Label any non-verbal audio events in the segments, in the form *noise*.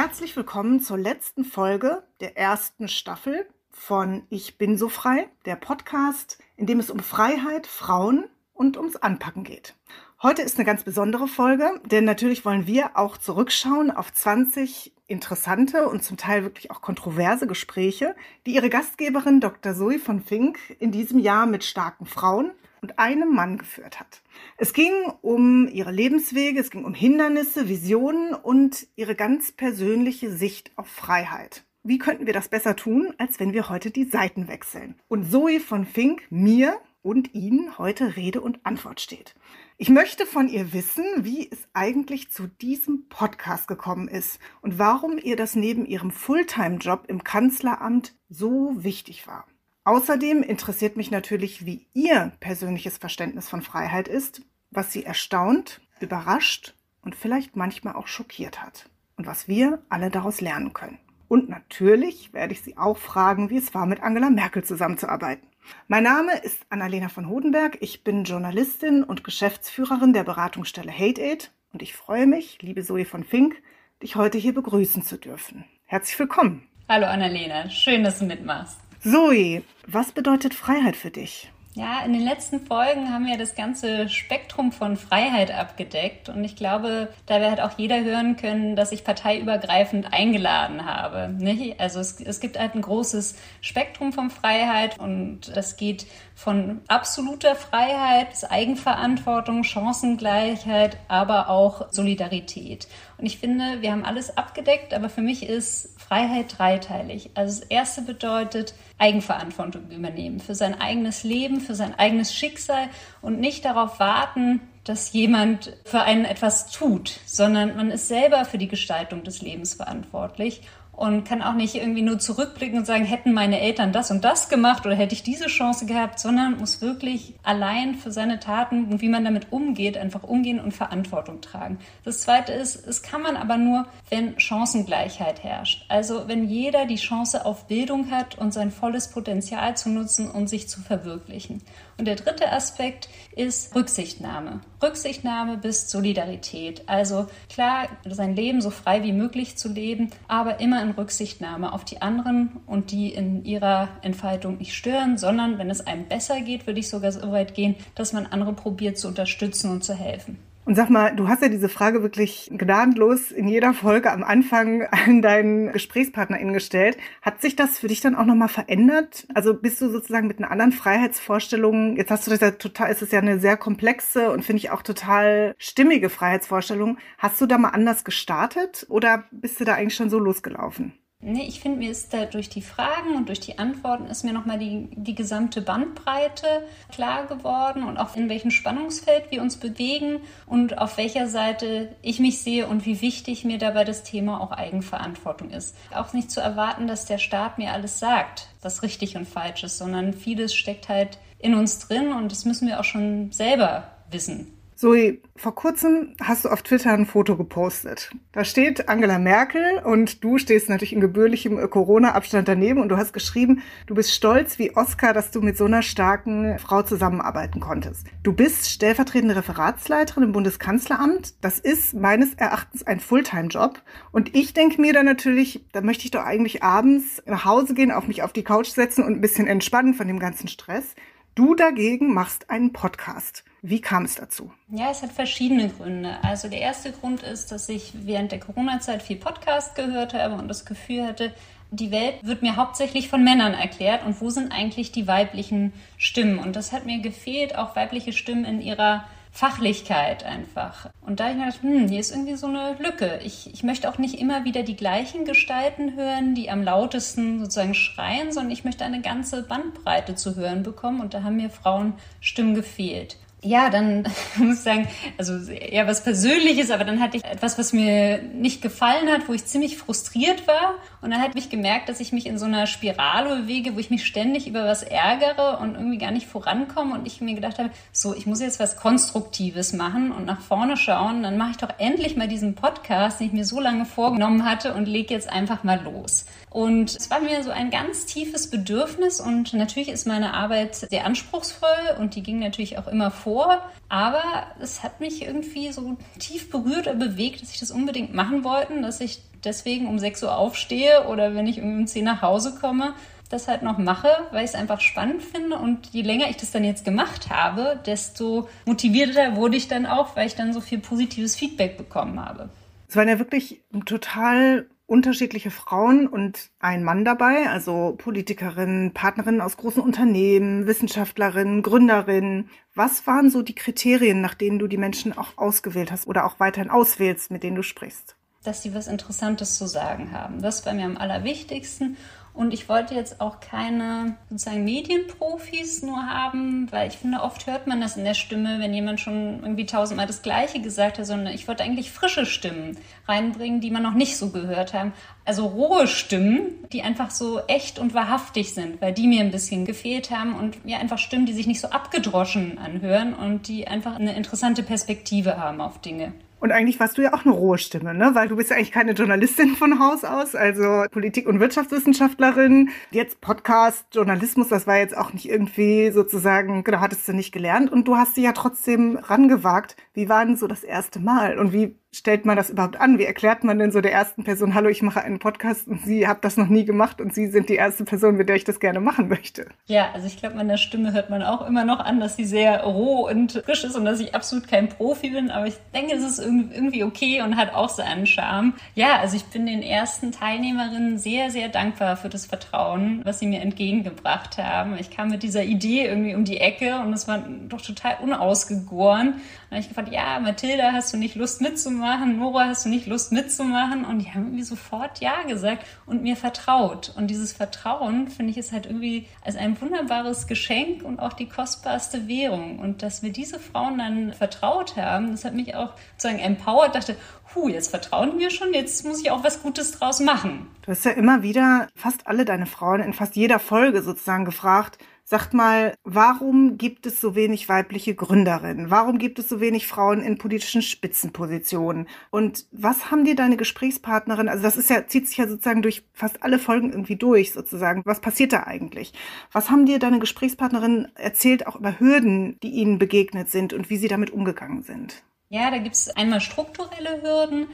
Herzlich willkommen zur letzten Folge der ersten Staffel von Ich bin so frei, der Podcast, in dem es um Freiheit, Frauen und ums Anpacken geht. Heute ist eine ganz besondere Folge, denn natürlich wollen wir auch zurückschauen auf 20 interessante und zum Teil wirklich auch kontroverse Gespräche, die ihre Gastgeberin Dr. Zoe von Fink in diesem Jahr mit starken Frauen und einem Mann geführt hat. Es ging um ihre Lebenswege, es ging um Hindernisse, Visionen und ihre ganz persönliche Sicht auf Freiheit. Wie könnten wir das besser tun, als wenn wir heute die Seiten wechseln? Und Zoe von Fink mir und Ihnen heute Rede und Antwort steht. Ich möchte von ihr wissen, wie es eigentlich zu diesem Podcast gekommen ist und warum ihr das neben ihrem Fulltime-Job im Kanzleramt so wichtig war. Außerdem interessiert mich natürlich, wie ihr persönliches Verständnis von Freiheit ist, was sie erstaunt, überrascht und vielleicht manchmal auch schockiert hat und was wir alle daraus lernen können. Und natürlich werde ich sie auch fragen, wie es war, mit Angela Merkel zusammenzuarbeiten. Mein Name ist Annalena von Hodenberg. Ich bin Journalistin und Geschäftsführerin der Beratungsstelle Hate Aid und ich freue mich, liebe Zoe von Fink, dich heute hier begrüßen zu dürfen. Herzlich willkommen. Hallo Annalena, schön, dass du mitmachst. Zoe, was bedeutet Freiheit für dich? Ja, in den letzten Folgen haben wir das ganze Spektrum von Freiheit abgedeckt und ich glaube, da wird auch jeder hören können, dass ich parteiübergreifend eingeladen habe. Also es, es gibt halt ein großes Spektrum von Freiheit und das geht von absoluter Freiheit Eigenverantwortung, Chancengleichheit, aber auch Solidarität. Und ich finde, wir haben alles abgedeckt, aber für mich ist Freiheit dreiteilig. Also das erste bedeutet Eigenverantwortung übernehmen für sein eigenes Leben, für sein eigenes Schicksal und nicht darauf warten, dass jemand für einen etwas tut, sondern man ist selber für die Gestaltung des Lebens verantwortlich und kann auch nicht irgendwie nur zurückblicken und sagen, hätten meine Eltern das und das gemacht oder hätte ich diese Chance gehabt, sondern muss wirklich allein für seine Taten und wie man damit umgeht, einfach umgehen und Verantwortung tragen. Das zweite ist, es kann man aber nur, wenn Chancengleichheit herrscht. Also wenn jeder die Chance auf Bildung hat und sein volles Potenzial zu nutzen und sich zu verwirklichen. Und der dritte Aspekt ist Rücksichtnahme. Rücksichtnahme bis Solidarität. Also klar, sein Leben so frei wie möglich zu leben, aber immer in Rücksichtnahme auf die anderen und die in ihrer Entfaltung nicht stören, sondern wenn es einem besser geht, würde ich sogar so weit gehen, dass man andere probiert zu unterstützen und zu helfen. Und sag mal, du hast ja diese Frage wirklich gnadenlos in jeder Folge am Anfang an deinen GesprächspartnerInnen gestellt. Hat sich das für dich dann auch nochmal verändert? Also bist du sozusagen mit einer anderen Freiheitsvorstellung, jetzt hast du das ja total, ist es ja eine sehr komplexe und finde ich auch total stimmige Freiheitsvorstellung. Hast du da mal anders gestartet oder bist du da eigentlich schon so losgelaufen? Nee, ich finde, mir ist da durch die Fragen und durch die Antworten ist mir nochmal die, die gesamte Bandbreite klar geworden und auch in welchem Spannungsfeld wir uns bewegen und auf welcher Seite ich mich sehe und wie wichtig mir dabei das Thema auch Eigenverantwortung ist. Auch nicht zu erwarten, dass der Staat mir alles sagt, was richtig und falsch ist, sondern vieles steckt halt in uns drin und das müssen wir auch schon selber wissen. Zoe, vor kurzem hast du auf Twitter ein Foto gepostet. Da steht Angela Merkel und du stehst natürlich in gebührlichem Corona-Abstand daneben und du hast geschrieben, du bist stolz wie Oscar, dass du mit so einer starken Frau zusammenarbeiten konntest. Du bist stellvertretende Referatsleiterin im Bundeskanzleramt. Das ist meines Erachtens ein Fulltime-Job. Und ich denke mir dann natürlich, da möchte ich doch eigentlich abends nach Hause gehen, auf mich auf die Couch setzen und ein bisschen entspannen von dem ganzen Stress. Du dagegen machst einen Podcast. Wie kam es dazu? Ja, es hat verschiedene Gründe. Also der erste Grund ist, dass ich während der Corona-Zeit viel Podcast gehört habe und das Gefühl hatte, die Welt wird mir hauptsächlich von Männern erklärt und wo sind eigentlich die weiblichen Stimmen? Und das hat mir gefehlt, auch weibliche Stimmen in ihrer Fachlichkeit einfach. Und da ich gedacht, hm, hier ist irgendwie so eine Lücke. Ich, ich möchte auch nicht immer wieder die gleichen Gestalten hören, die am lautesten sozusagen schreien, sondern ich möchte eine ganze Bandbreite zu hören bekommen. Und da haben mir Frauenstimmen gefehlt ja, dann *laughs* muss ich sagen, also eher was Persönliches, aber dann hatte ich etwas, was mir nicht gefallen hat, wo ich ziemlich frustriert war. Und dann hatte ich gemerkt, dass ich mich in so einer Spirale bewege, wo ich mich ständig über was ärgere und irgendwie gar nicht vorankomme. Und ich mir gedacht habe, so, ich muss jetzt was Konstruktives machen und nach vorne schauen. Dann mache ich doch endlich mal diesen Podcast, den ich mir so lange vorgenommen hatte und lege jetzt einfach mal los. Und es war mir so ein ganz tiefes Bedürfnis und natürlich ist meine Arbeit sehr anspruchsvoll und die ging natürlich auch immer vor, aber es hat mich irgendwie so tief berührt oder bewegt, dass ich das unbedingt machen wollte, dass ich deswegen um 6 Uhr aufstehe oder wenn ich um 10 nach Hause komme, das halt noch mache, weil ich es einfach spannend finde. Und je länger ich das dann jetzt gemacht habe, desto motivierter wurde ich dann auch, weil ich dann so viel positives Feedback bekommen habe. Es waren ja wirklich total unterschiedliche Frauen und ein Mann dabei, also Politikerinnen, Partnerinnen aus großen Unternehmen, Wissenschaftlerinnen, Gründerinnen. Was waren so die Kriterien, nach denen du die Menschen auch ausgewählt hast oder auch weiterhin auswählst, mit denen du sprichst? Dass sie was Interessantes zu sagen haben. Das war mir am allerwichtigsten. Und ich wollte jetzt auch keine sozusagen Medienprofis nur haben, weil ich finde, oft hört man das in der Stimme, wenn jemand schon irgendwie tausendmal das Gleiche gesagt hat, sondern ich wollte eigentlich frische Stimmen reinbringen, die man noch nicht so gehört haben. Also rohe Stimmen, die einfach so echt und wahrhaftig sind, weil die mir ein bisschen gefehlt haben und mir ja, einfach Stimmen, die sich nicht so abgedroschen anhören und die einfach eine interessante Perspektive haben auf Dinge. Und eigentlich warst du ja auch eine rohe Stimme, ne? Weil du bist ja eigentlich keine Journalistin von Haus aus, also Politik- und Wirtschaftswissenschaftlerin. Jetzt Podcast, Journalismus, das war jetzt auch nicht irgendwie sozusagen, genau, hattest du nicht gelernt. Und du hast dich ja trotzdem rangewagt. Wie war denn so das erste Mal? Und wie stellt man das überhaupt an? Wie erklärt man denn so der ersten Person, hallo, ich mache einen Podcast und Sie habt das noch nie gemacht und Sie sind die erste Person, mit der ich das gerne machen möchte? Ja, also ich glaube, meiner Stimme hört man auch immer noch an, dass sie sehr roh und frisch ist und dass ich absolut kein Profi bin, aber ich denke, es ist irgendwie okay und hat auch seinen Charme. Ja, also ich bin den ersten Teilnehmerinnen sehr, sehr dankbar für das Vertrauen, was sie mir entgegengebracht haben. Ich kam mit dieser Idee irgendwie um die Ecke und es war doch total unausgegoren. Habe ich gefragt, ja, Mathilda, hast du nicht Lust mitzumachen? Nora, hast du nicht Lust mitzumachen? Und die haben irgendwie sofort Ja gesagt und mir vertraut. Und dieses Vertrauen, finde ich, ist halt irgendwie als ein wunderbares Geschenk und auch die kostbarste Währung. Und dass wir diese Frauen dann vertraut haben, das hat mich auch sozusagen empowert, dachte, hu, jetzt vertrauen wir schon, jetzt muss ich auch was Gutes draus machen. Du hast ja immer wieder fast alle deine Frauen in fast jeder Folge sozusagen gefragt, Sagt mal, warum gibt es so wenig weibliche Gründerinnen? Warum gibt es so wenig Frauen in politischen Spitzenpositionen? Und was haben dir deine Gesprächspartnerin, also das ist ja, zieht sich ja sozusagen durch fast alle Folgen irgendwie durch, sozusagen. Was passiert da eigentlich? Was haben dir deine Gesprächspartnerin erzählt, auch über Hürden, die ihnen begegnet sind und wie sie damit umgegangen sind? Ja, da gibt es einmal strukturelle Hürden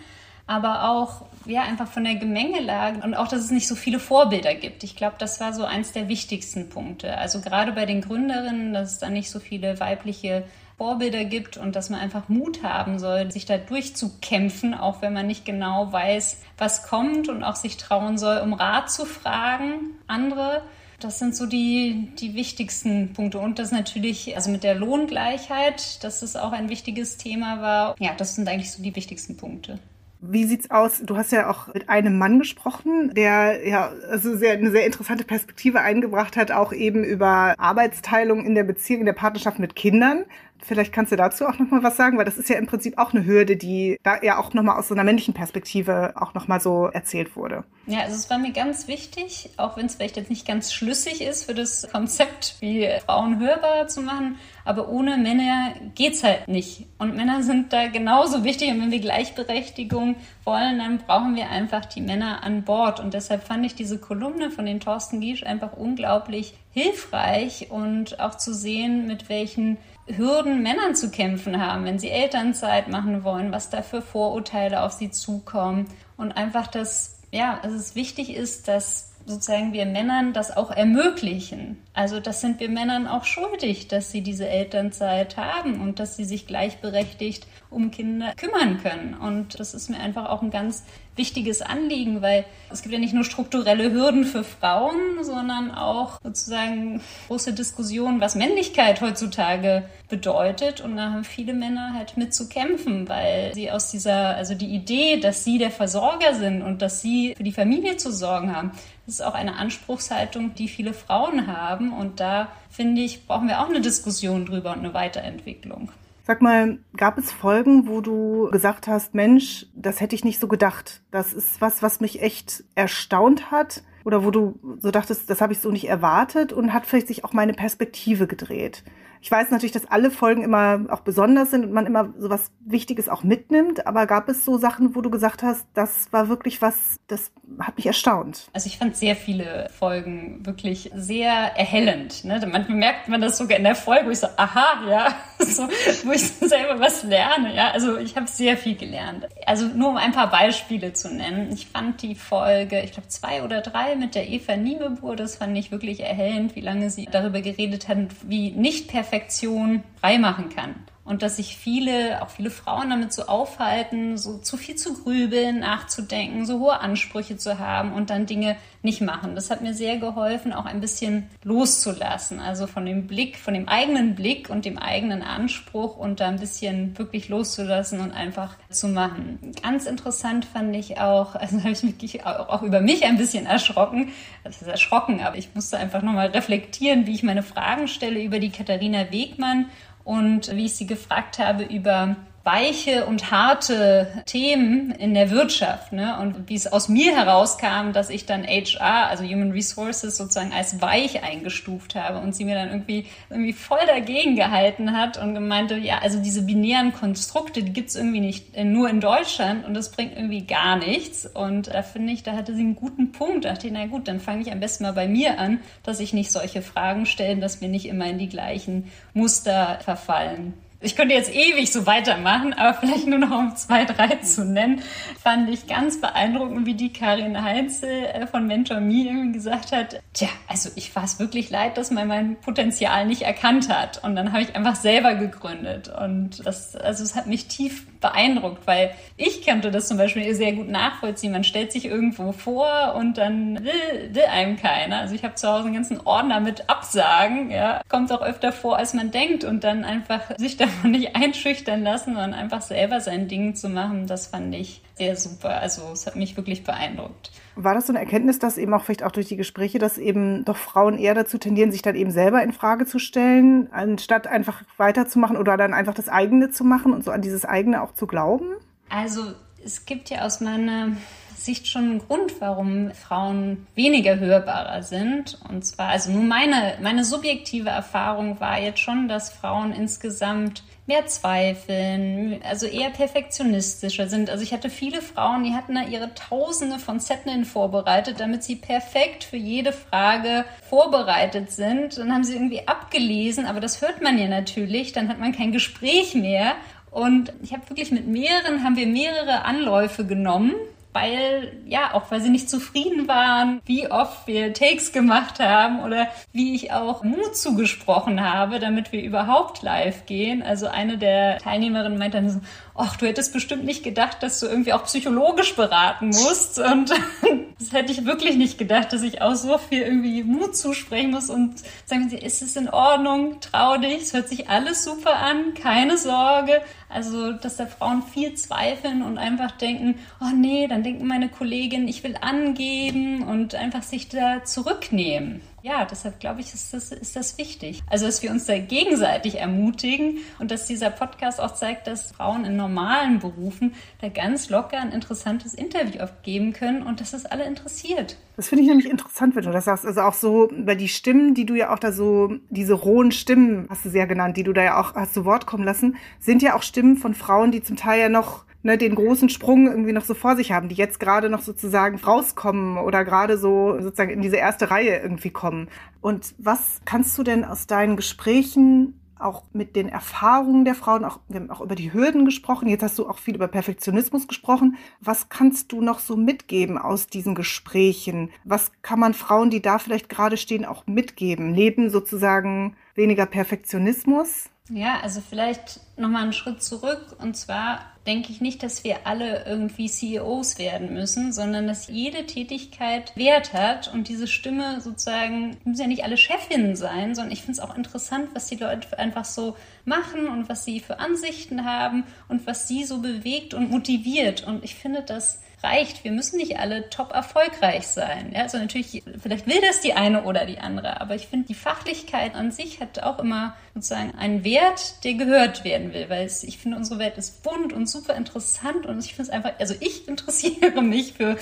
aber auch ja einfach von der Gemengelage und auch, dass es nicht so viele Vorbilder gibt. Ich glaube, das war so eins der wichtigsten Punkte. Also gerade bei den Gründerinnen, dass es da nicht so viele weibliche Vorbilder gibt und dass man einfach Mut haben soll, sich da durchzukämpfen, auch wenn man nicht genau weiß, was kommt und auch sich trauen soll, um Rat zu fragen, andere. Das sind so die, die wichtigsten Punkte. Und das natürlich, also mit der Lohngleichheit, dass es auch ein wichtiges Thema war. Ja, das sind eigentlich so die wichtigsten Punkte. Wie sieht's aus? Du hast ja auch mit einem Mann gesprochen, der ja also sehr, eine sehr interessante Perspektive eingebracht hat, auch eben über Arbeitsteilung in der Beziehung, in der Partnerschaft mit Kindern. Vielleicht kannst du dazu auch nochmal was sagen, weil das ist ja im Prinzip auch eine Hürde, die da ja auch nochmal aus so einer männlichen Perspektive auch nochmal so erzählt wurde. Ja, also es war mir ganz wichtig, auch wenn es vielleicht jetzt nicht ganz schlüssig ist für das Konzept, wie Frauen hörbar zu machen, aber ohne Männer geht's halt nicht. Und Männer sind da genauso wichtig. Und wenn wir Gleichberechtigung wollen, dann brauchen wir einfach die Männer an Bord. Und deshalb fand ich diese Kolumne von den Thorsten Giesch einfach unglaublich hilfreich und auch zu sehen, mit welchen Hürden Männern zu kämpfen haben, wenn sie Elternzeit machen wollen, was da für Vorurteile auf sie zukommen. Und einfach, dass ja, es wichtig ist, dass sozusagen wir Männern das auch ermöglichen. Also das sind wir Männern auch schuldig, dass sie diese Elternzeit haben und dass sie sich gleichberechtigt um Kinder kümmern können. Und das ist mir einfach auch ein ganz wichtiges Anliegen, weil es gibt ja nicht nur strukturelle Hürden für Frauen, sondern auch sozusagen große Diskussionen, was Männlichkeit heutzutage bedeutet. Und da haben viele Männer halt mit zu kämpfen, weil sie aus dieser, also die Idee, dass sie der Versorger sind und dass sie für die Familie zu sorgen haben, das ist auch eine Anspruchshaltung, die viele Frauen haben. Und da finde ich, brauchen wir auch eine Diskussion drüber und eine Weiterentwicklung. Sag mal, gab es Folgen, wo du gesagt hast, Mensch, das hätte ich nicht so gedacht. Das ist was, was mich echt erstaunt hat. Oder wo du so dachtest, das habe ich so nicht erwartet und hat vielleicht sich auch meine Perspektive gedreht. Ich weiß natürlich, dass alle Folgen immer auch besonders sind und man immer so was Wichtiges auch mitnimmt, aber gab es so Sachen, wo du gesagt hast, das war wirklich was, das hat mich erstaunt? Also ich fand sehr viele Folgen wirklich sehr erhellend. Ne? Manchmal merkt man das sogar in der Folge, wo ich so, aha, ja, *laughs* so, wo ich selber was lerne. Ja, also ich habe sehr viel gelernt. Also nur um ein paar Beispiele zu nennen. Ich fand die Folge, ich glaube zwei oder drei mit der Eva Niemebuhr, das fand ich wirklich erhellend, wie lange sie darüber geredet hat, wie nicht Perfektion freimachen kann und dass sich viele, auch viele Frauen damit so aufhalten, so zu viel zu grübeln, nachzudenken, so hohe Ansprüche zu haben und dann Dinge nicht machen. Das hat mir sehr geholfen, auch ein bisschen loszulassen, also von dem Blick, von dem eigenen Blick und dem eigenen Anspruch und da ein bisschen wirklich loszulassen und einfach zu machen. Ganz interessant fand ich auch, *laughs* also habe ich mich auch über mich ein bisschen erschrocken, das ist erschrocken, aber ich musste einfach nochmal reflektieren, wie ich meine Fragen stelle über die Katharina Wegmann und wie ich sie gefragt habe über weiche und harte Themen in der Wirtschaft. Ne? Und wie es aus mir herauskam, dass ich dann HR, also Human Resources, sozusagen als weich eingestuft habe und sie mir dann irgendwie, irgendwie voll dagegen gehalten hat und gemeinte, ja, also diese binären Konstrukte, die gibt's irgendwie nicht nur in Deutschland und das bringt irgendwie gar nichts. Und da finde ich, da hatte sie einen guten Punkt. Da dachte ich, na gut, dann fange ich am besten mal bei mir an, dass ich nicht solche Fragen stelle, dass wir nicht immer in die gleichen Muster verfallen. Ich könnte jetzt ewig so weitermachen, aber vielleicht nur noch um zwei, drei zu nennen, fand ich ganz beeindruckend, wie die Karin Heinzel äh, von Mentor Me gesagt hat, tja, also ich war es wirklich leid, dass man mein Potenzial nicht erkannt hat. Und dann habe ich einfach selber gegründet. Und das, also es hat mich tief beeindruckt, weil ich könnte das zum Beispiel sehr gut nachvollziehen. Man stellt sich irgendwo vor und dann will, will einem keiner. Also ich habe zu Hause einen ganzen Ordner mit Absagen, ja. Kommt auch öfter vor, als man denkt und dann einfach sich *laughs* davon nicht einschüchtern lassen, sondern einfach selber sein Ding zu machen, das fand ich sehr super. Also es hat mich wirklich beeindruckt. War das so eine Erkenntnis, dass eben auch vielleicht auch durch die Gespräche, dass eben doch Frauen eher dazu tendieren, sich dann eben selber in Frage zu stellen, anstatt einfach weiterzumachen oder dann einfach das eigene zu machen und so an dieses eigene auch zu glauben? Also es gibt ja aus meiner Sicht schon einen Grund, warum Frauen weniger hörbarer sind. Und zwar, also nur meine, meine subjektive Erfahrung war jetzt schon, dass Frauen insgesamt mehr zweifeln, also eher perfektionistischer sind. Also ich hatte viele Frauen, die hatten da ihre Tausende von Zetteln vorbereitet, damit sie perfekt für jede Frage vorbereitet sind. Dann haben sie irgendwie abgelesen, aber das hört man ja natürlich, dann hat man kein Gespräch mehr. Und ich habe wirklich mit mehreren, haben wir mehrere Anläufe genommen, weil, ja, auch weil sie nicht zufrieden waren, wie oft wir Takes gemacht haben oder wie ich auch Mut zugesprochen habe, damit wir überhaupt live gehen. Also eine der Teilnehmerinnen meinte dann so, ach, du hättest bestimmt nicht gedacht, dass du irgendwie auch psychologisch beraten musst. Und *laughs* das hätte ich wirklich nicht gedacht, dass ich auch so viel irgendwie Mut zusprechen muss und sagen sie, ist es in Ordnung, trau dich, es hört sich alles super an, keine Sorge. Also, dass da Frauen viel zweifeln und einfach denken, oh nee, dann denken meine Kolleginnen, ich will angeben und einfach sich da zurücknehmen. Ja, deshalb glaube ich, ist das, ist das wichtig. Also, dass wir uns da gegenseitig ermutigen und dass dieser Podcast auch zeigt, dass Frauen in normalen Berufen da ganz locker ein interessantes Interview abgeben können und dass das alle interessiert. Das finde ich nämlich interessant, wenn du das sagst. Also auch so, weil die Stimmen, die du ja auch da so, diese rohen Stimmen, hast du sehr genannt, die du da ja auch hast zu Wort kommen lassen, sind ja auch Stimmen von Frauen, die zum Teil ja noch ne, den großen Sprung irgendwie noch so vor sich haben, die jetzt gerade noch sozusagen rauskommen oder gerade so sozusagen in diese erste Reihe irgendwie kommen. Und was kannst du denn aus deinen Gesprächen auch mit den Erfahrungen der Frauen, auch, wir haben auch über die Hürden gesprochen, jetzt hast du auch viel über Perfektionismus gesprochen. Was kannst du noch so mitgeben aus diesen Gesprächen? Was kann man Frauen, die da vielleicht gerade stehen, auch mitgeben? Neben sozusagen weniger Perfektionismus? Ja, also vielleicht nochmal einen Schritt zurück. Und zwar denke ich nicht, dass wir alle irgendwie CEOs werden müssen, sondern dass jede Tätigkeit Wert hat und diese Stimme sozusagen, müssen ja nicht alle Chefinnen sein, sondern ich finde es auch interessant, was die Leute einfach so machen und was sie für Ansichten haben und was sie so bewegt und motiviert. Und ich finde, dass reicht. Wir müssen nicht alle top erfolgreich sein. Ja, also natürlich, vielleicht will das die eine oder die andere, aber ich finde, die Fachlichkeit an sich hat auch immer sozusagen einen Wert, der gehört werden will, weil es, ich finde, unsere Welt ist bunt und super interessant und ich finde es einfach, also ich *laughs* interessiere mich für,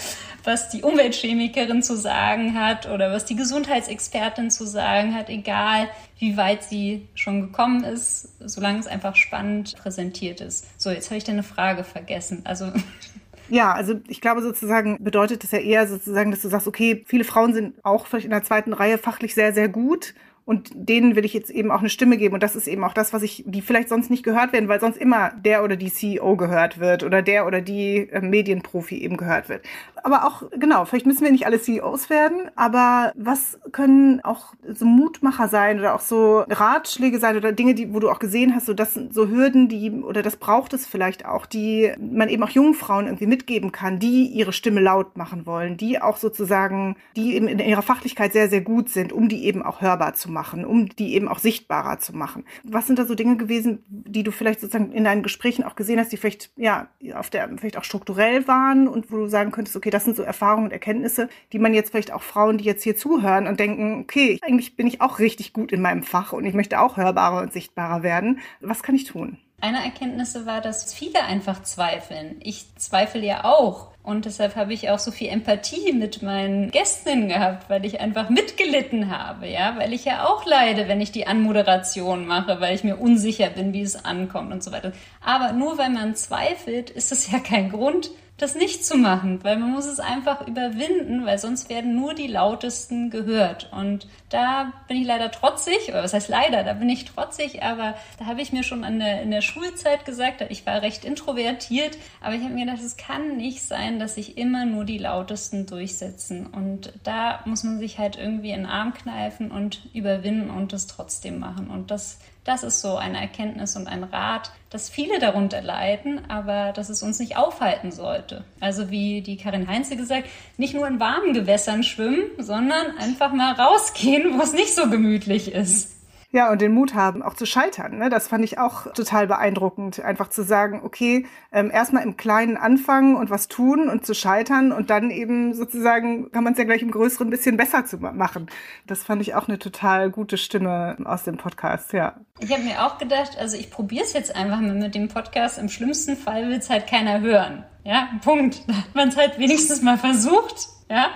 was die Umweltchemikerin zu sagen hat oder was die Gesundheitsexpertin zu sagen hat, egal wie weit sie schon gekommen ist, solange es einfach spannend präsentiert ist. So, jetzt habe ich deine Frage vergessen. Also *laughs* Ja, also ich glaube sozusagen bedeutet das ja eher sozusagen, dass du sagst, okay, viele Frauen sind auch vielleicht in der zweiten Reihe fachlich sehr, sehr gut und denen will ich jetzt eben auch eine Stimme geben. Und das ist eben auch das, was ich, die vielleicht sonst nicht gehört werden, weil sonst immer der oder die CEO gehört wird oder der oder die äh, Medienprofi eben gehört wird. Aber auch, genau, vielleicht müssen wir nicht alle CEOs werden, aber was können auch so Mutmacher sein oder auch so Ratschläge sein oder Dinge, die, wo du auch gesehen hast, so das so Hürden, die, oder das braucht es vielleicht auch, die man eben auch jungen Frauen irgendwie mitgeben kann, die ihre Stimme laut machen wollen, die auch sozusagen, die eben in ihrer Fachlichkeit sehr, sehr gut sind, um die eben auch hörbar zu machen, um die eben auch sichtbarer zu machen. Was sind da so Dinge gewesen, die du vielleicht sozusagen in deinen Gesprächen auch gesehen hast, die vielleicht, ja, auf der, vielleicht auch strukturell waren und wo du sagen könntest, okay, das sind so Erfahrungen und Erkenntnisse, die man jetzt vielleicht auch Frauen, die jetzt hier zuhören und denken, okay, eigentlich bin ich auch richtig gut in meinem Fach und ich möchte auch hörbarer und sichtbarer werden. Was kann ich tun? Eine Erkenntnis war, dass viele einfach zweifeln. Ich zweifle ja auch. Und deshalb habe ich auch so viel Empathie mit meinen Gästinnen gehabt, weil ich einfach mitgelitten habe, ja, weil ich ja auch leide, wenn ich die Anmoderation mache, weil ich mir unsicher bin, wie es ankommt und so weiter. Aber nur weil man zweifelt, ist es ja kein Grund, das nicht zu machen, weil man muss es einfach überwinden, weil sonst werden nur die lautesten gehört. Und da bin ich leider trotzig, oder was heißt leider, da bin ich trotzig, aber da habe ich mir schon an der, in der Schulzeit gesagt, ich war recht introvertiert, aber ich habe mir gedacht, es kann nicht sein, dass sich immer nur die lautesten durchsetzen. Und da muss man sich halt irgendwie in den Arm kneifen und überwinden und das trotzdem machen. Und das das ist so eine Erkenntnis und ein Rat, dass viele darunter leiden, aber dass es uns nicht aufhalten sollte. Also wie die Karin Heinze gesagt, nicht nur in warmen Gewässern schwimmen, sondern einfach mal rausgehen, wo es nicht so gemütlich ist. Ja, und den Mut haben, auch zu scheitern. Ne? Das fand ich auch total beeindruckend. Einfach zu sagen, okay, ähm, erstmal im Kleinen anfangen und was tun und zu scheitern und dann eben sozusagen kann man es ja gleich im Größeren ein bisschen besser zu machen. Das fand ich auch eine total gute Stimme aus dem Podcast, ja. Ich habe mir auch gedacht, also ich probiere es jetzt einfach mal mit dem Podcast. Im schlimmsten Fall will es halt keiner hören. Ja, Punkt. Da hat man es halt wenigstens mal versucht. Ja,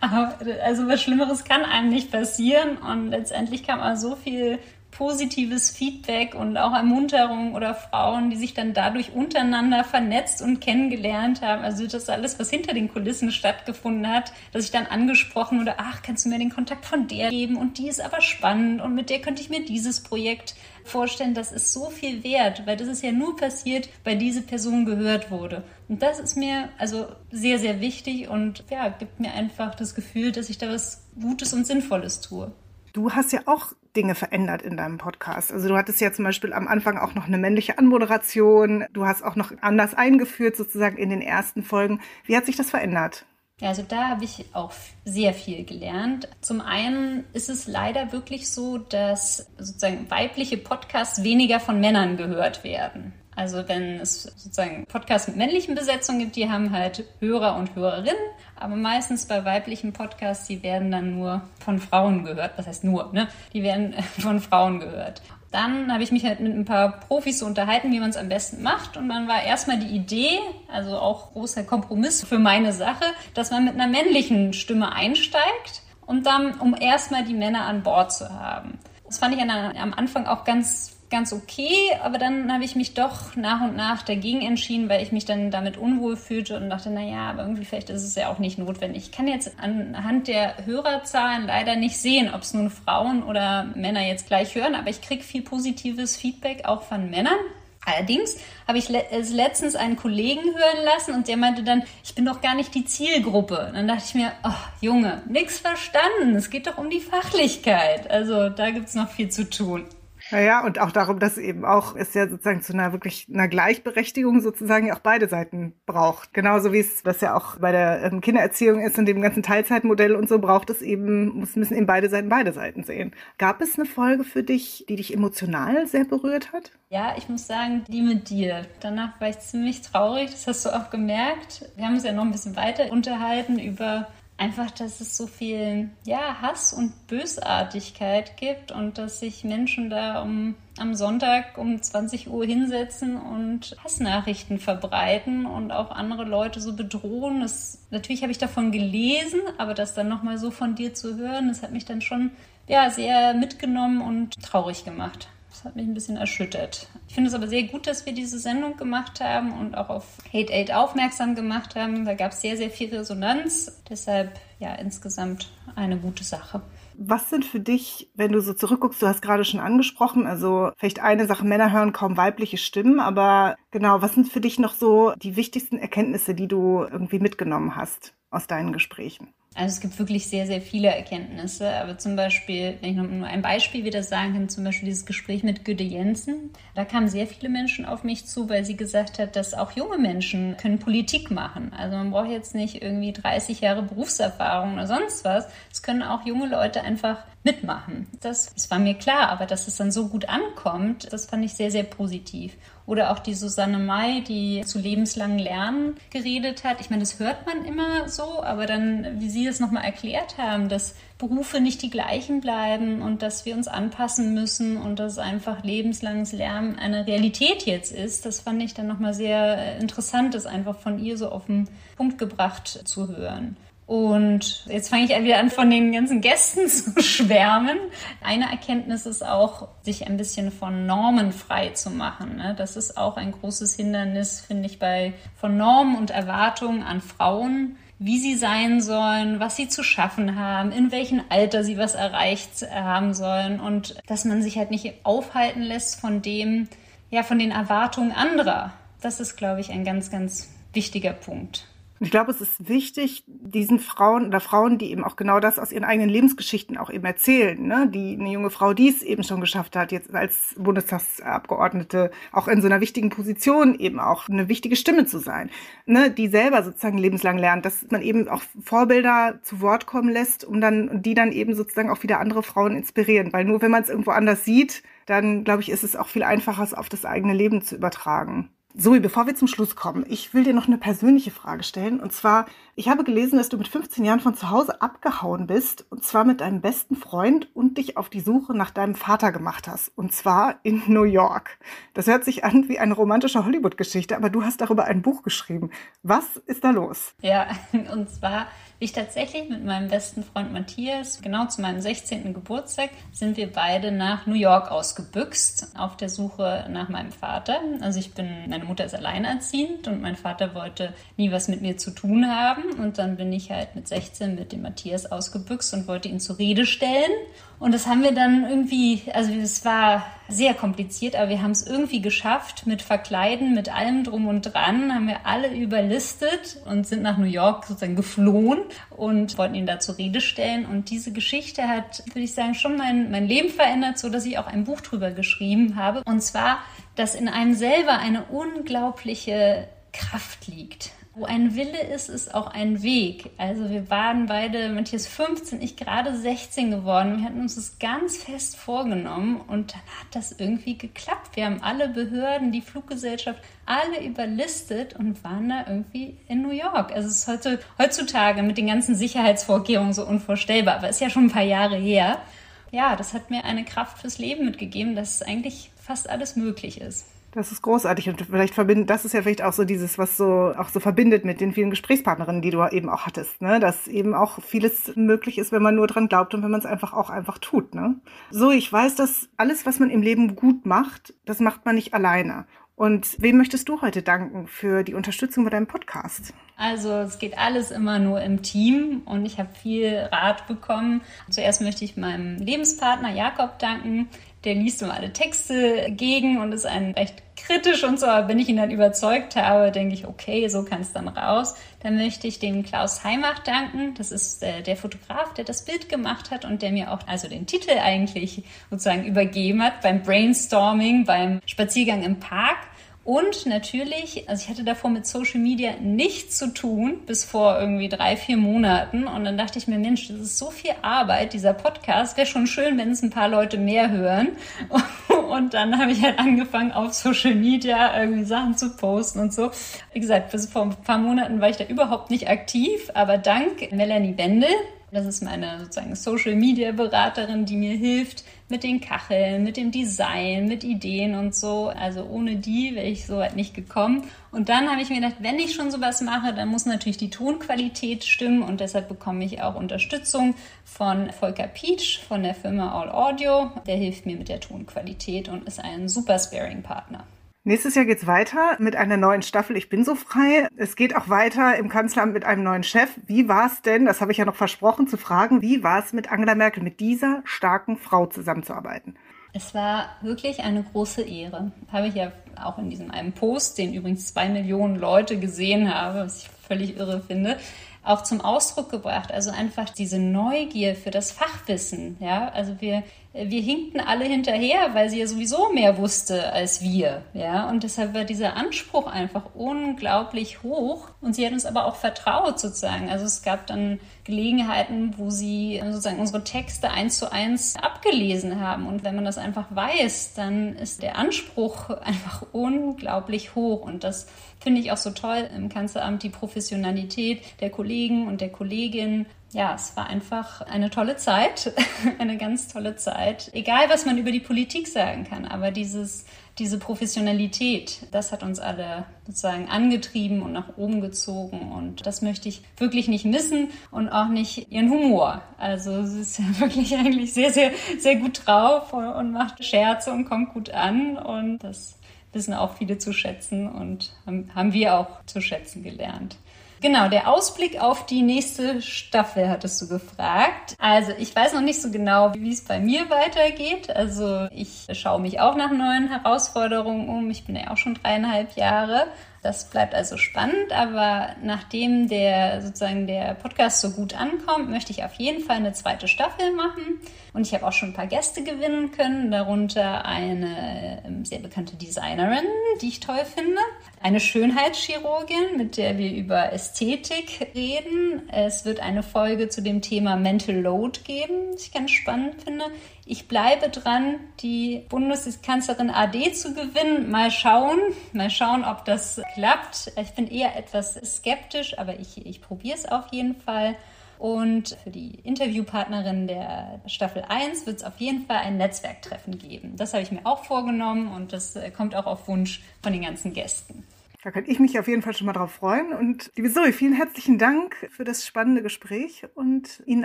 aber also was Schlimmeres kann einem nicht passieren und letztendlich kam auch so viel positives Feedback und auch Ermunterung oder Frauen, die sich dann dadurch untereinander vernetzt und kennengelernt haben. Also das alles, was hinter den Kulissen stattgefunden hat, dass ich dann angesprochen oder ach, kannst du mir den Kontakt von der geben und die ist aber spannend und mit der könnte ich mir dieses Projekt vorstellen, das ist so viel wert, weil das ist ja nur passiert, weil diese Person gehört wurde. Und das ist mir also sehr, sehr wichtig und ja, gibt mir einfach das Gefühl, dass ich da was Gutes und Sinnvolles tue. Du hast ja auch Dinge verändert in deinem Podcast. Also du hattest ja zum Beispiel am Anfang auch noch eine männliche Anmoderation. Du hast auch noch anders eingeführt sozusagen in den ersten Folgen. Wie hat sich das verändert? Also da habe ich auch sehr viel gelernt. Zum einen ist es leider wirklich so, dass sozusagen weibliche Podcasts weniger von Männern gehört werden. Also wenn es sozusagen Podcasts mit männlichen Besetzungen gibt, die haben halt Hörer und Hörerinnen, aber meistens bei weiblichen Podcasts, die werden dann nur von Frauen gehört. Was heißt nur, ne? Die werden *laughs* von Frauen gehört. Dann habe ich mich halt mit ein paar Profis unterhalten, wie man es am besten macht. Und dann war erstmal die Idee, also auch großer Kompromiss für meine Sache, dass man mit einer männlichen Stimme einsteigt und dann, um erstmal die Männer an Bord zu haben. Das fand ich am Anfang auch ganz ganz okay, aber dann habe ich mich doch nach und nach dagegen entschieden, weil ich mich dann damit unwohl fühlte und dachte, naja, aber irgendwie vielleicht ist es ja auch nicht notwendig. Ich kann jetzt anhand der Hörerzahlen leider nicht sehen, ob es nun Frauen oder Männer jetzt gleich hören, aber ich kriege viel positives Feedback auch von Männern. Allerdings habe ich letztens einen Kollegen hören lassen und der meinte dann, ich bin doch gar nicht die Zielgruppe. Und dann dachte ich mir, oh Junge, nichts verstanden. Es geht doch um die Fachlichkeit. Also da gibt es noch viel zu tun. Naja, und auch darum, dass eben auch es ja sozusagen zu einer wirklich einer Gleichberechtigung sozusagen auch beide Seiten braucht. Genauso wie es das ja auch bei der ähm, Kindererziehung ist und dem ganzen Teilzeitmodell und so braucht es eben, müssen eben beide Seiten beide Seiten sehen. Gab es eine Folge für dich, die dich emotional sehr berührt hat? Ja, ich muss sagen, die mit dir. Danach war ich ziemlich traurig, das hast du auch gemerkt. Wir haben uns ja noch ein bisschen weiter unterhalten über einfach, dass es so viel ja, Hass und Bösartigkeit gibt und dass sich Menschen da um, am Sonntag um 20 Uhr hinsetzen und Hassnachrichten verbreiten und auch andere Leute so bedrohen. Das, natürlich habe ich davon gelesen, aber das dann nochmal so von dir zu hören, das hat mich dann schon ja, sehr mitgenommen und traurig gemacht. Hat mich ein bisschen erschüttert. Ich finde es aber sehr gut, dass wir diese Sendung gemacht haben und auch auf Hate Aid aufmerksam gemacht haben. Da gab es sehr, sehr viel Resonanz. Deshalb ja insgesamt eine gute Sache. Was sind für dich, wenn du so zurückguckst, du hast gerade schon angesprochen, also vielleicht eine Sache, Männer hören kaum weibliche Stimmen, aber genau, was sind für dich noch so die wichtigsten Erkenntnisse, die du irgendwie mitgenommen hast aus deinen Gesprächen? Also es gibt wirklich sehr, sehr viele Erkenntnisse. Aber zum Beispiel, wenn ich noch nur ein Beispiel wieder sagen kann, zum Beispiel dieses Gespräch mit Güde Jensen. Da kamen sehr viele Menschen auf mich zu, weil sie gesagt hat, dass auch junge Menschen können Politik machen. Also man braucht jetzt nicht irgendwie 30 Jahre Berufserfahrung oder sonst was. Es können auch junge Leute einfach mitmachen. Das, das war mir klar, aber dass es dann so gut ankommt, das fand ich sehr, sehr positiv. Oder auch die Susanne May, die zu lebenslangen Lernen geredet hat. Ich meine, das hört man immer so, aber dann, wie Sie es nochmal erklärt haben, dass Berufe nicht die gleichen bleiben und dass wir uns anpassen müssen und dass einfach lebenslanges Lernen eine Realität jetzt ist, das fand ich dann nochmal sehr interessant, das einfach von ihr so auf den Punkt gebracht zu hören. Und jetzt fange ich wieder an, von den ganzen Gästen *laughs* zu schwärmen. Eine Erkenntnis ist auch, sich ein bisschen von Normen frei zu machen. Ne? Das ist auch ein großes Hindernis, finde ich, bei von Normen und Erwartungen an Frauen wie sie sein sollen, was sie zu schaffen haben, in welchem Alter sie was erreicht haben sollen und dass man sich halt nicht aufhalten lässt von dem, ja, von den Erwartungen anderer. Das ist, glaube ich, ein ganz, ganz wichtiger Punkt. Und ich glaube, es ist wichtig, diesen Frauen oder Frauen, die eben auch genau das aus ihren eigenen Lebensgeschichten auch eben erzählen, ne? die eine junge Frau, die es eben schon geschafft hat, jetzt als Bundestagsabgeordnete auch in so einer wichtigen Position eben auch eine wichtige Stimme zu sein, ne? die selber sozusagen lebenslang lernt, dass man eben auch Vorbilder zu Wort kommen lässt, um dann, die dann eben sozusagen auch wieder andere Frauen inspirieren. Weil nur wenn man es irgendwo anders sieht, dann glaube ich, ist es auch viel einfacher, es auf das eigene Leben zu übertragen. Zoe, bevor wir zum Schluss kommen, ich will dir noch eine persönliche Frage stellen. Und zwar, ich habe gelesen, dass du mit 15 Jahren von zu Hause abgehauen bist. Und zwar mit deinem besten Freund und dich auf die Suche nach deinem Vater gemacht hast. Und zwar in New York. Das hört sich an wie eine romantische Hollywood-Geschichte, aber du hast darüber ein Buch geschrieben. Was ist da los? Ja, *laughs* und zwar ich tatsächlich mit meinem besten Freund Matthias, genau zu meinem 16. Geburtstag, sind wir beide nach New York ausgebüxt auf der Suche nach meinem Vater. Also ich bin, meine Mutter ist alleinerziehend und mein Vater wollte nie was mit mir zu tun haben. Und dann bin ich halt mit 16 mit dem Matthias ausgebüxt und wollte ihn zur Rede stellen. Und das haben wir dann irgendwie, also es war sehr kompliziert, aber wir haben es irgendwie geschafft mit Verkleiden, mit allem drum und dran, haben wir alle überlistet und sind nach New York sozusagen geflohen und wollten ihn da zur Rede stellen. Und diese Geschichte hat, würde ich sagen, schon mein, mein Leben verändert, so dass ich auch ein Buch drüber geschrieben habe. Und zwar, dass in einem selber eine unglaubliche Kraft liegt. Wo ein Wille ist, ist auch ein Weg. Also wir waren beide, Matthias 15, ich gerade 16 geworden. Wir hatten uns das ganz fest vorgenommen und dann hat das irgendwie geklappt. Wir haben alle Behörden, die Fluggesellschaft, alle überlistet und waren da irgendwie in New York. Also es ist heute, heutzutage mit den ganzen Sicherheitsvorkehrungen so unvorstellbar, aber ist ja schon ein paar Jahre her. Ja, das hat mir eine Kraft fürs Leben mitgegeben, dass eigentlich fast alles möglich ist. Das ist großartig und vielleicht verbindet, das ist ja vielleicht auch so dieses, was so auch so verbindet mit den vielen Gesprächspartnerinnen, die du eben auch hattest, ne? Dass eben auch vieles möglich ist, wenn man nur dran glaubt und wenn man es einfach auch einfach tut, ne? So, ich weiß, dass alles, was man im Leben gut macht, das macht man nicht alleine. Und wem möchtest du heute danken für die Unterstützung bei deinem Podcast? Also es geht alles immer nur im Team und ich habe viel Rat bekommen. Zuerst möchte ich meinem Lebenspartner Jakob danken, der liest immer alle Texte gegen und ist einen recht kritisch und so, aber wenn ich ihn dann überzeugt habe, denke ich, okay, so kann es dann raus. Dann möchte ich dem Klaus Heimach danken. Das ist äh, der Fotograf, der das Bild gemacht hat und der mir auch also den Titel eigentlich sozusagen übergeben hat beim Brainstorming, beim Spaziergang im Park. Und natürlich, also ich hatte davor mit Social Media nichts zu tun, bis vor irgendwie drei, vier Monaten. Und dann dachte ich mir, Mensch, das ist so viel Arbeit, dieser Podcast. Wäre schon schön, wenn es ein paar Leute mehr hören. *laughs* Und dann habe ich halt angefangen, auf Social Media irgendwie Sachen zu posten und so. Wie gesagt, bis vor ein paar Monaten war ich da überhaupt nicht aktiv. Aber dank Melanie Bendel, das ist meine sozusagen Social Media Beraterin, die mir hilft mit den Kacheln, mit dem Design, mit Ideen und so. Also ohne die wäre ich so weit nicht gekommen. Und dann habe ich mir gedacht, wenn ich schon sowas mache, dann muss natürlich die Tonqualität stimmen und deshalb bekomme ich auch Unterstützung von Volker Peach von der Firma All Audio. Der hilft mir mit der Tonqualität und ist ein super Sparing-Partner. Nächstes Jahr geht's weiter mit einer neuen Staffel. Ich bin so frei. Es geht auch weiter im Kanzleramt mit einem neuen Chef. Wie war's denn, das habe ich ja noch versprochen zu fragen, wie war es mit Angela Merkel, mit dieser starken Frau zusammenzuarbeiten? Es war wirklich eine große Ehre. Habe ich ja auch in diesem einen Post, den übrigens zwei Millionen Leute gesehen haben, was ich völlig irre finde, auch zum Ausdruck gebracht. Also einfach diese Neugier für das Fachwissen. Ja, also wir wir hinkten alle hinterher, weil sie ja sowieso mehr wusste als wir. Ja, und deshalb war dieser Anspruch einfach unglaublich hoch. Und sie hat uns aber auch vertraut sozusagen. Also es gab dann Gelegenheiten, wo sie sozusagen unsere Texte eins zu eins abgelesen haben. Und wenn man das einfach weiß, dann ist der Anspruch *laughs* einfach unglaublich hoch. Und das finde ich auch so toll im Kanzleramt, die Professionalität der Kollegen und der Kolleginnen ja, es war einfach eine tolle Zeit, *laughs* eine ganz tolle Zeit. Egal, was man über die Politik sagen kann, aber dieses, diese Professionalität, das hat uns alle sozusagen angetrieben und nach oben gezogen. Und das möchte ich wirklich nicht missen und auch nicht ihren Humor. Also sie ist *laughs* ja wirklich eigentlich sehr, sehr, sehr gut drauf und macht Scherze und kommt gut an. Und das wissen auch viele zu schätzen und haben wir auch zu schätzen gelernt. Genau, der Ausblick auf die nächste Staffel hattest du gefragt. Also ich weiß noch nicht so genau, wie es bei mir weitergeht. Also ich schaue mich auch nach neuen Herausforderungen um. Ich bin ja auch schon dreieinhalb Jahre das bleibt also spannend, aber nachdem der sozusagen der Podcast so gut ankommt, möchte ich auf jeden Fall eine zweite Staffel machen. Und ich habe auch schon ein paar Gäste gewinnen können, darunter eine ähm, sehr bekannte Designerin, die ich toll finde, eine Schönheitschirurgin, mit der wir über Ästhetik reden. Es wird eine Folge zu dem Thema Mental Load geben, was ich ganz spannend finde. Ich bleibe dran, die Bundeskanzlerin AD zu gewinnen. Mal schauen, mal schauen, ob das klappt. Ich bin eher etwas skeptisch, aber ich, ich probiere es auf jeden Fall. Und für die Interviewpartnerin der Staffel 1 wird es auf jeden Fall ein Netzwerktreffen geben. Das habe ich mir auch vorgenommen und das äh, kommt auch auf Wunsch von den ganzen Gästen. Da kann ich mich auf jeden Fall schon mal drauf freuen. Und liebe Zoe, vielen herzlichen Dank für das spannende Gespräch und Ihnen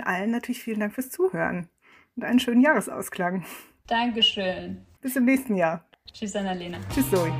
allen natürlich vielen Dank fürs Zuhören und einen schönen Jahresausklang. Dankeschön. Bis im nächsten Jahr. Tschüss, Annalena. Tschüss, Zoe.